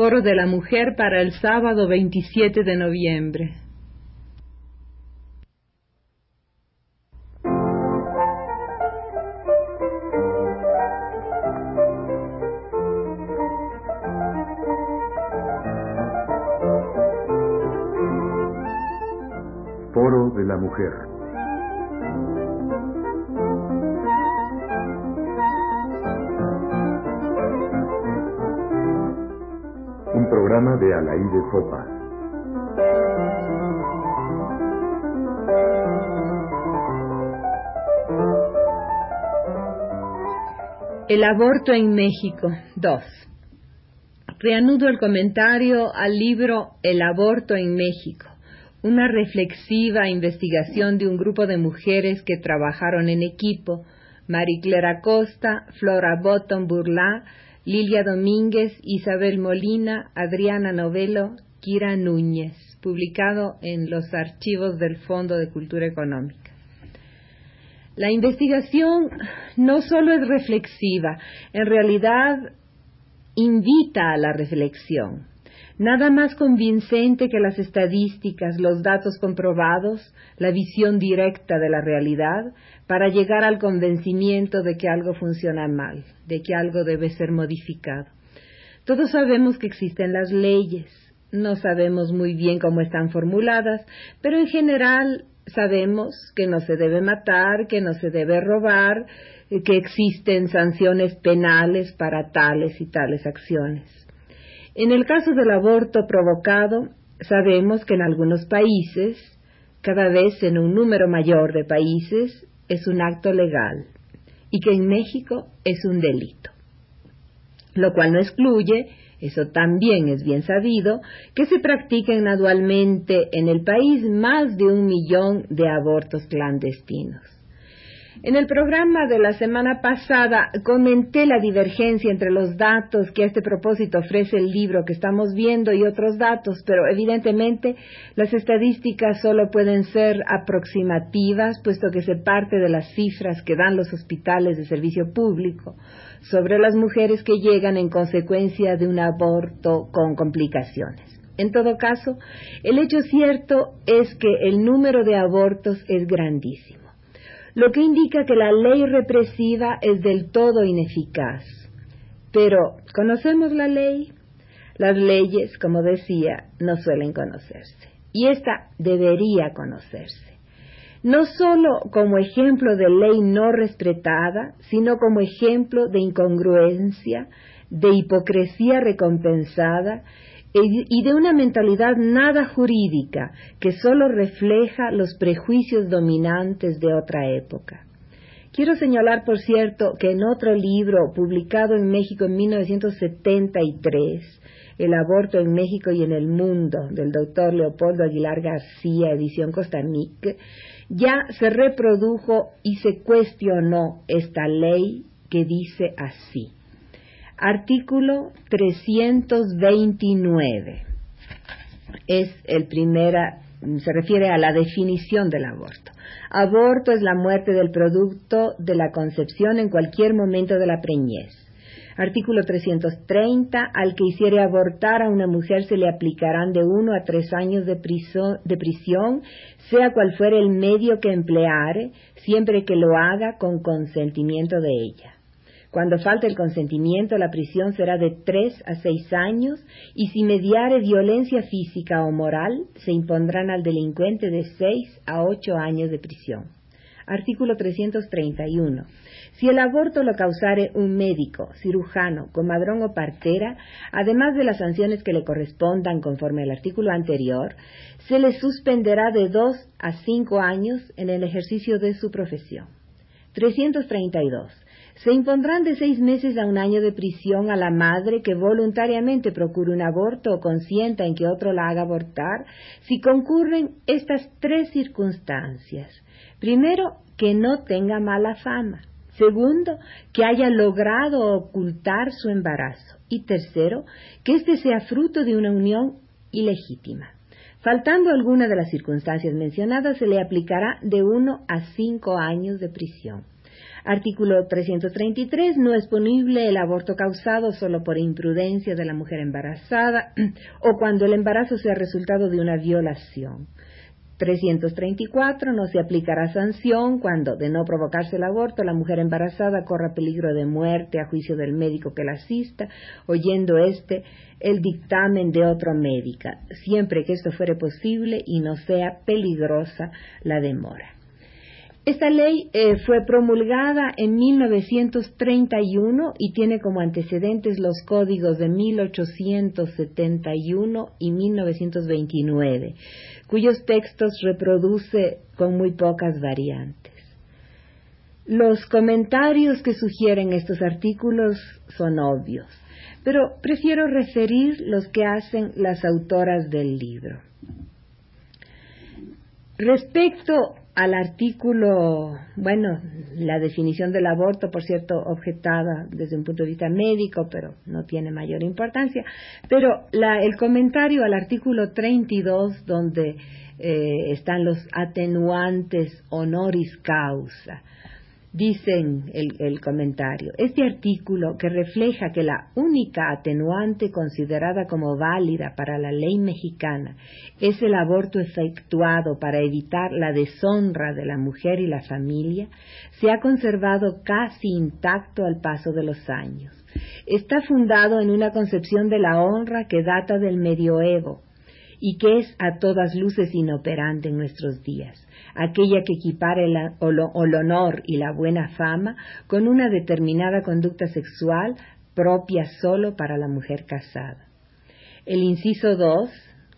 Foro de la Mujer para el sábado 27 de noviembre. Foro de la Mujer. El aborto en México 2. Reanudo el comentario al libro El aborto en México, una reflexiva investigación de un grupo de mujeres que trabajaron en equipo, Marie Clara Costa, Flora Botton Burlá, Lilia Domínguez, Isabel Molina, Adriana Novelo, Kira Núñez, publicado en los archivos del Fondo de Cultura Económica. La investigación no solo es reflexiva, en realidad invita a la reflexión. Nada más convincente que las estadísticas, los datos comprobados, la visión directa de la realidad, para llegar al convencimiento de que algo funciona mal, de que algo debe ser modificado. Todos sabemos que existen las leyes, no sabemos muy bien cómo están formuladas, pero en general sabemos que no se debe matar, que no se debe robar, que existen sanciones penales para tales y tales acciones. En el caso del aborto provocado, sabemos que en algunos países, cada vez en un número mayor de países, es un acto legal y que en México es un delito. Lo cual no excluye, eso también es bien sabido, que se practiquen anualmente en el país más de un millón de abortos clandestinos. En el programa de la semana pasada comenté la divergencia entre los datos que a este propósito ofrece el libro que estamos viendo y otros datos, pero evidentemente las estadísticas solo pueden ser aproximativas, puesto que se parte de las cifras que dan los hospitales de servicio público sobre las mujeres que llegan en consecuencia de un aborto con complicaciones. En todo caso, el hecho cierto es que el número de abortos es grandísimo lo que indica que la ley represiva es del todo ineficaz. Pero, ¿conocemos la ley? Las leyes, como decía, no suelen conocerse. Y esta debería conocerse. No solo como ejemplo de ley no respetada, sino como ejemplo de incongruencia, de hipocresía recompensada y de una mentalidad nada jurídica que solo refleja los prejuicios dominantes de otra época. Quiero señalar, por cierto, que en otro libro publicado en México en 1973, El aborto en México y en el mundo, del doctor Leopoldo Aguilar García, edición Costanic, ya se reprodujo y se cuestionó esta ley que dice así. Artículo 329. Es el primera, se refiere a la definición del aborto. Aborto es la muerte del producto de la concepción en cualquier momento de la preñez. Artículo 330. Al que hiciere abortar a una mujer se le aplicarán de uno a tres años de, de prisión, sea cual fuere el medio que empleare, siempre que lo haga con consentimiento de ella. Cuando falte el consentimiento, la prisión será de tres a seis años y si mediare violencia física o moral, se impondrán al delincuente de seis a ocho años de prisión. Artículo 331. Si el aborto lo causare un médico, cirujano, comadrón o partera, además de las sanciones que le correspondan conforme al artículo anterior, se le suspenderá de dos a cinco años en el ejercicio de su profesión. 332 se impondrán de seis meses a un año de prisión a la madre que voluntariamente procure un aborto o consienta en que otro la haga abortar si concurren estas tres circunstancias. Primero, que no tenga mala fama. Segundo, que haya logrado ocultar su embarazo. Y tercero, que éste sea fruto de una unión ilegítima. Faltando alguna de las circunstancias mencionadas, se le aplicará de uno a cinco años de prisión. Artículo 333. No es punible el aborto causado solo por imprudencia de la mujer embarazada o cuando el embarazo sea resultado de una violación. 334 no se aplicará sanción cuando, de no provocarse el aborto, la mujer embarazada corra peligro de muerte a juicio del médico que la asista, oyendo éste el dictamen de otro médico, siempre que esto fuere posible y no sea peligrosa la demora. Esta ley eh, fue promulgada en 1931 y tiene como antecedentes los códigos de 1871 y 1929 cuyos textos reproduce con muy pocas variantes. Los comentarios que sugieren estos artículos son obvios, pero prefiero referir los que hacen las autoras del libro. Respecto al artículo, bueno, la definición del aborto, por cierto, objetada desde un punto de vista médico, pero no tiene mayor importancia, pero el comentario al artículo 32, donde eh, están los atenuantes honoris causa, Dicen el, el, comentario, este artículo que refleja que la única atenuante considerada como válida para la ley mexicana es el aborto efectuado para evitar la deshonra de la mujer y la familia, se ha conservado casi intacto al paso de los años. Está fundado en una concepción de la honra que data del medioevo y que es a todas luces inoperante en nuestros días aquella que equipara el, honor y la buena fama con una determinada conducta sexual propia solo para la mujer casada. El inciso 2,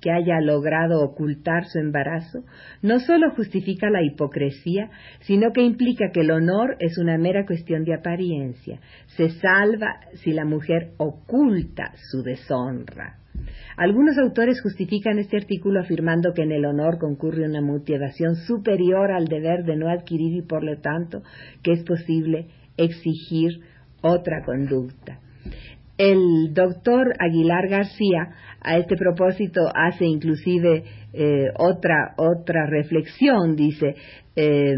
que haya logrado ocultar su embarazo, no solo justifica la hipocresía, sino que implica que el honor es una mera cuestión de apariencia. Se salva si la mujer oculta su deshonra. Algunos autores justifican este artículo afirmando que en el honor concurre una motivación superior al deber de no adquirir y por lo tanto que es posible exigir otra conducta. El doctor Aguilar García a este propósito hace inclusive eh, otra otra reflexión, dice eh,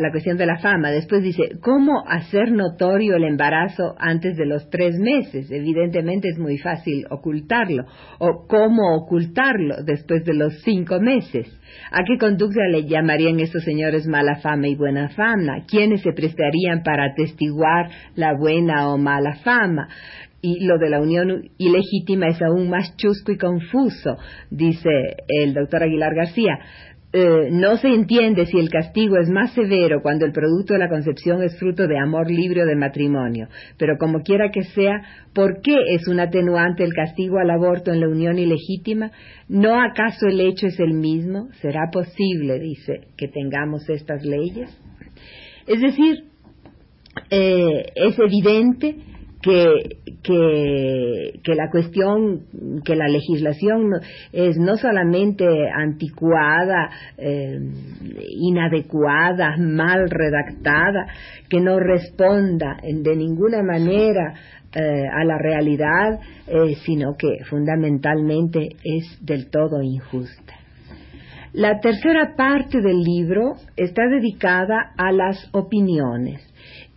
la cuestión de la fama. Después dice, ¿cómo hacer notorio el embarazo antes de los tres meses? Evidentemente es muy fácil ocultarlo. ¿O cómo ocultarlo después de los cinco meses? ¿A qué conducta le llamarían estos señores mala fama y buena fama? ¿Quiénes se prestarían para atestiguar la buena o mala fama? y lo de la unión ilegítima es aún más chusco y confuso, dice el doctor Aguilar García. Eh, no se entiende si el castigo es más severo cuando el producto de la concepción es fruto de amor libre o de matrimonio. Pero como quiera que sea, ¿por qué es un atenuante el castigo al aborto en la unión ilegítima? ¿No acaso el hecho es el mismo? ¿Será posible, dice, que tengamos estas leyes? Es decir, eh, es evidente que, que, la cuestión, que la legislación es no solamente anticuada, eh, inadecuada, mal redactada, que no responda de ninguna manera eh, a la realidad, eh, sino que fundamentalmente es del todo injusta. La tercera parte del libro está dedicada a las opiniones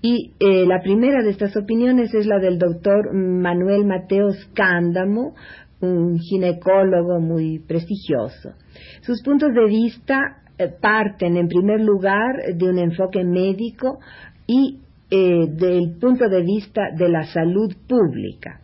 y eh, la primera de estas opiniones es la del doctor Manuel Mateos Cándamo, un ginecólogo muy prestigioso. Sus puntos de vista eh, parten, en primer lugar, de un enfoque médico y eh, del punto de vista de la salud pública.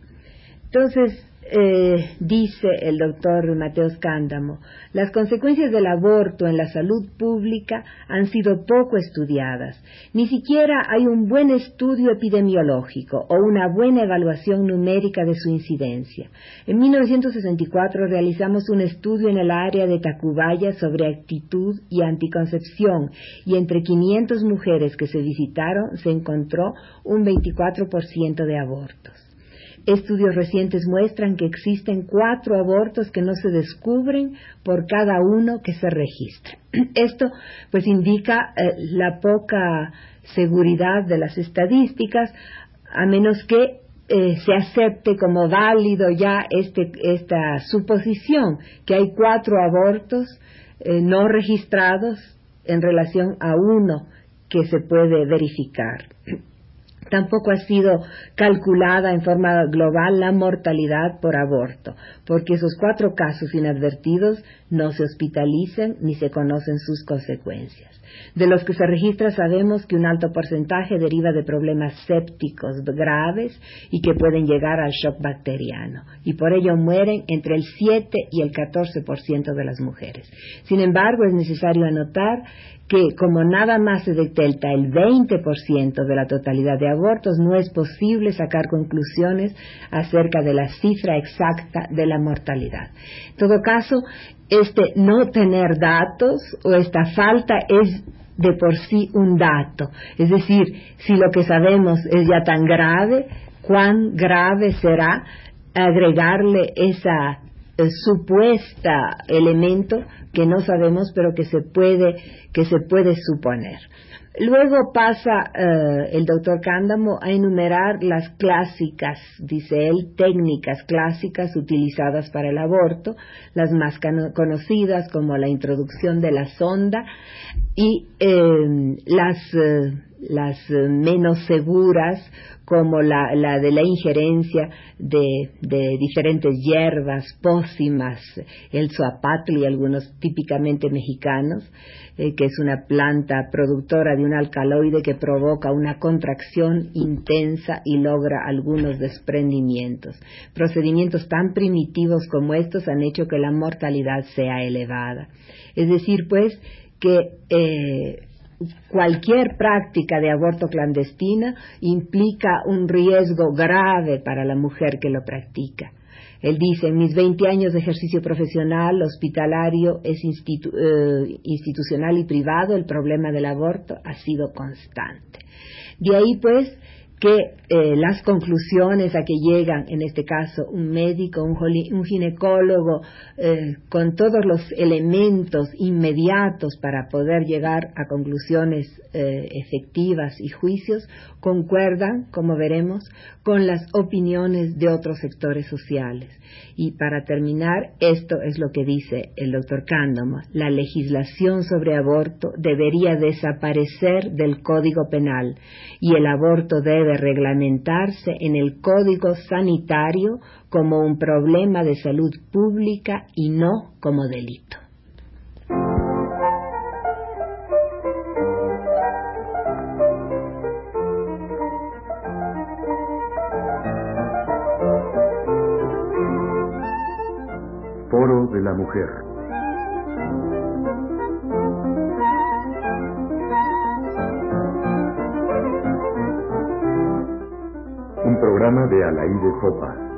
Entonces, eh, dice el doctor Mateos Cándamo, las consecuencias del aborto en la salud pública han sido poco estudiadas. Ni siquiera hay un buen estudio epidemiológico o una buena evaluación numérica de su incidencia. En 1964 realizamos un estudio en el área de Tacubaya sobre actitud y anticoncepción y entre 500 mujeres que se visitaron se encontró un 24% de abortos. Estudios recientes muestran que existen cuatro abortos que no se descubren por cada uno que se registra. Esto pues indica eh, la poca seguridad de las estadísticas, a menos que eh, se acepte como válido ya este, esta suposición que hay cuatro abortos eh, no registrados en relación a uno que se puede verificar. Tampoco ha sido calculada en forma global la mortalidad por aborto, porque esos cuatro casos inadvertidos no se hospitalizan ni se conocen sus consecuencias. De los que se registra sabemos que un alto porcentaje deriva de problemas sépticos graves y que pueden llegar al shock bacteriano, y por ello mueren entre el 7 y el 14% de las mujeres. Sin embargo, es necesario anotar que como nada más se detecta el 20% de la totalidad de abortos, no es posible sacar conclusiones acerca de la cifra exacta de la mortalidad. En todo caso, este no tener datos o esta falta es de por sí un dato. Es decir, si lo que sabemos es ya tan grave, cuán grave será agregarle esa eh, supuesta elemento que no sabemos pero que se puede que se puede suponer. Luego pasa eh, el doctor Cándamo a enumerar las clásicas, dice él, técnicas clásicas utilizadas para el aborto, las más conocidas como la introducción de la sonda y eh, las, eh, las menos seguras como la, la de la injerencia de, diferentes hierbas, pócimas, el y algunos típicamente mexicanos, eh, que es una planta productora de un alcaloide que provoca una contracción intensa y logra algunos desprendimientos. Procedimientos tan primitivos como estos han hecho que la mortalidad sea elevada. Es decir, pues, que eh, cualquier práctica de aborto clandestina implica un riesgo grave para la mujer que lo practica. Él dice, en mis 20 años de ejercicio profesional, hospitalario, es eh, institucional y privado, el problema del aborto ha sido constante. De ahí, pues, que eh, las conclusiones a que llegan, en este caso, un médico, un, ginecólogo, eh, con todos los elementos inmediatos para poder llegar a conclusiones eh, efectivas y juicios, concuerdan, como veremos, con las opiniones de otros sectores sociales. Y para terminar, esto es lo que dice el doctor Cándamo. La legislación sobre aborto debería desaparecer del Código Penal y el aborto debe reglamentarse en el Código Sanitario como un problema de salud pública y no como delito. Foro de la Mujer. Programa de Alain de Fopa.